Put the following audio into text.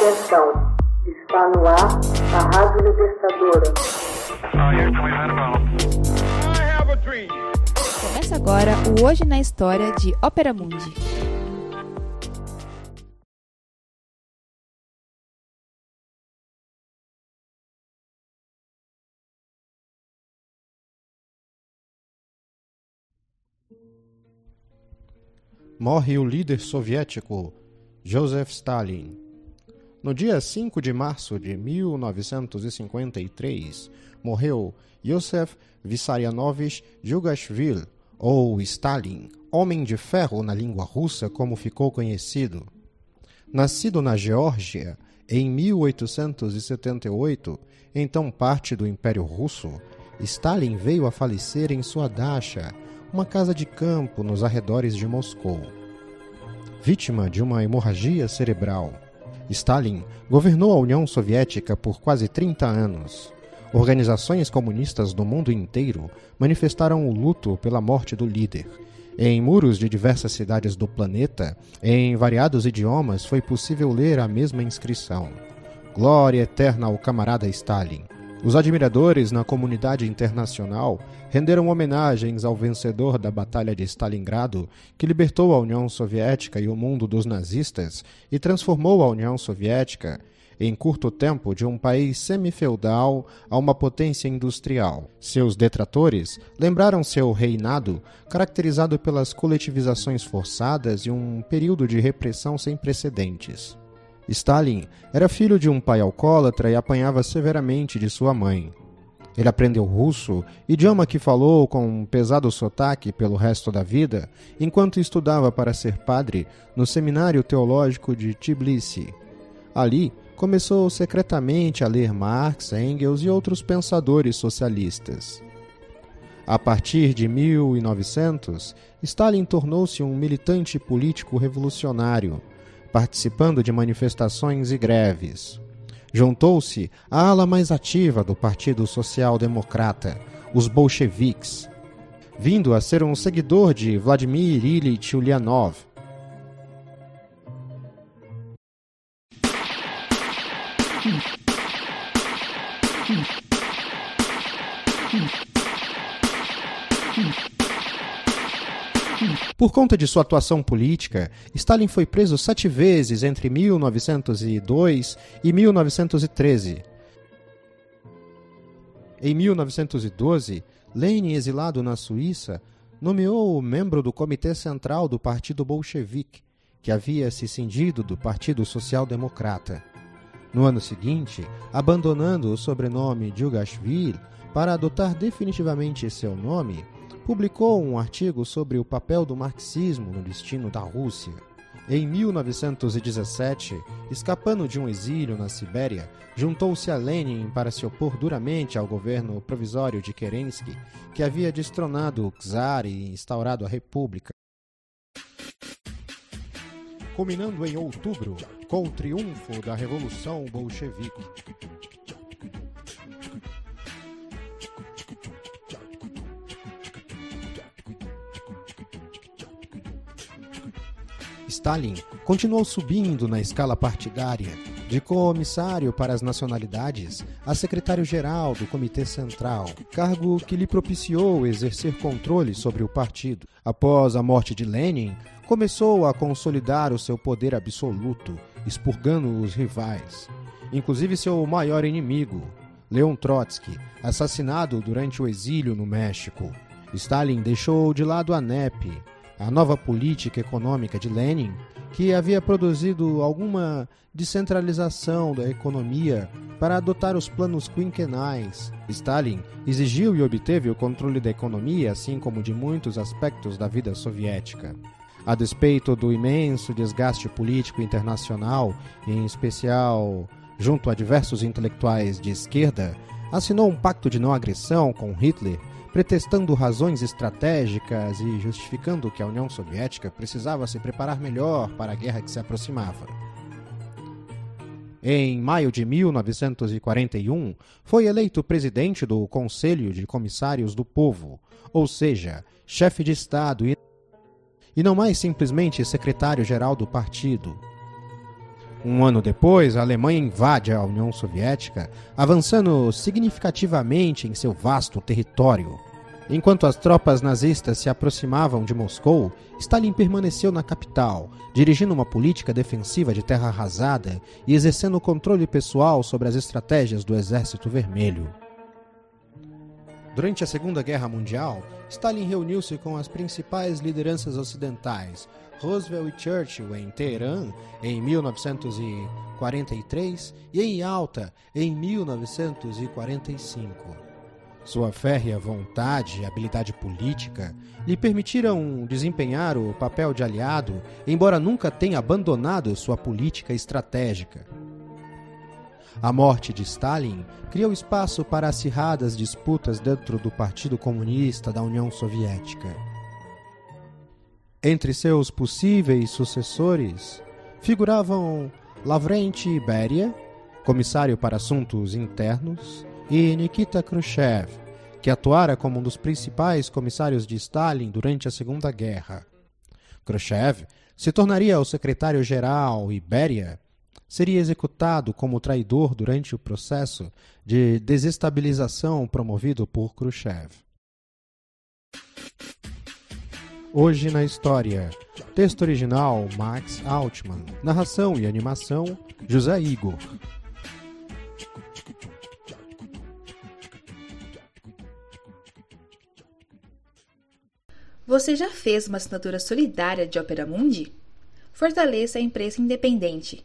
Atenção, está no ar a Rádio Libertadora. Começa agora o Hoje na História de Ópera Mundi. Morre o líder soviético Joseph Stalin. No dia 5 de março de 1953, morreu Yosef Vissarionovich Jugashvili, ou Stalin, homem de ferro na língua russa como ficou conhecido. Nascido na Geórgia em 1878, então parte do Império Russo, Stalin veio a falecer em sua dacha, uma casa de campo nos arredores de Moscou. Vítima de uma hemorragia cerebral, Stalin governou a União Soviética por quase 30 anos. Organizações comunistas do mundo inteiro manifestaram o luto pela morte do líder. Em muros de diversas cidades do planeta, em variados idiomas, foi possível ler a mesma inscrição: Glória eterna ao camarada Stalin. Os admiradores na comunidade internacional renderam homenagens ao vencedor da Batalha de Stalingrado, que libertou a União Soviética e o mundo dos nazistas e transformou a União Soviética, em curto tempo, de um país semi-feudal a uma potência industrial. Seus detratores lembraram seu reinado caracterizado pelas coletivizações forçadas e um período de repressão sem precedentes. Stalin era filho de um pai alcoólatra e apanhava severamente de sua mãe. Ele aprendeu russo, idioma que falou com um pesado sotaque pelo resto da vida, enquanto estudava para ser padre no Seminário Teológico de Tbilisi. Ali, começou secretamente a ler Marx, Engels e outros pensadores socialistas. A partir de 1900, Stalin tornou-se um militante político revolucionário participando de manifestações e greves. Juntou-se à ala mais ativa do Partido Social Democrata, os bolcheviques, vindo a ser um seguidor de Vladimir Ilyich Ulyanov. Por conta de sua atuação política, Stalin foi preso sete vezes entre 1902 e 1913. Em 1912, Lenin, exilado na Suíça, nomeou-o membro do Comitê Central do Partido Bolchevique, que havia se cindido do Partido Social Democrata. No ano seguinte, abandonando o sobrenome Djugashvili para adotar definitivamente seu nome, publicou um artigo sobre o papel do marxismo no destino da Rússia. Em 1917, escapando de um exílio na Sibéria, juntou-se a Lenin para se opor duramente ao governo provisório de Kerensky, que havia destronado o czar e instaurado a república. Culminando em outubro com o triunfo da Revolução Bolchevique. Stalin continuou subindo na escala partidária, de comissário para as nacionalidades a secretário-geral do Comitê Central, cargo que lhe propiciou exercer controle sobre o partido. Após a morte de Lenin, começou a consolidar o seu poder absoluto, expurgando os rivais, inclusive seu maior inimigo, Leon Trotsky, assassinado durante o exílio no México. Stalin deixou de lado a NEP, a nova política econômica de Lenin, que havia produzido alguma descentralização da economia para adotar os planos quinquenais. Stalin exigiu e obteve o controle da economia, assim como de muitos aspectos da vida soviética. A despeito do imenso desgaste político internacional, em especial junto a diversos intelectuais de esquerda, assinou um pacto de não agressão com Hitler pretextando razões estratégicas e justificando que a União Soviética precisava se preparar melhor para a guerra que se aproximava. Em maio de 1941, foi eleito presidente do Conselho de Comissários do Povo, ou seja, chefe de Estado e não mais simplesmente secretário-geral do partido. Um ano depois, a Alemanha invade a União Soviética, avançando significativamente em seu vasto território. Enquanto as tropas nazistas se aproximavam de Moscou, Stalin permaneceu na capital, dirigindo uma política defensiva de terra arrasada e exercendo controle pessoal sobre as estratégias do Exército Vermelho. Durante a Segunda Guerra Mundial, Stalin reuniu-se com as principais lideranças ocidentais, Roosevelt e Churchill em Teherã em 1943 e em Alta em 1945. Sua férrea vontade e habilidade política lhe permitiram desempenhar o papel de aliado, embora nunca tenha abandonado sua política estratégica. A morte de Stalin criou espaço para acirradas disputas dentro do Partido Comunista da União Soviética. Entre seus possíveis sucessores figuravam Lavrenti Beria, comissário para assuntos internos, e Nikita Khrushchev, que atuara como um dos principais comissários de Stalin durante a Segunda Guerra. Khrushchev se tornaria o secretário-geral e Beria seria executado como traidor durante o processo de desestabilização promovido por Khrushchev. Hoje na História. Texto original Max Altman. Narração e animação José Igor. Você já fez uma assinatura solidária de Opera Mundi? Fortaleça a imprensa independente.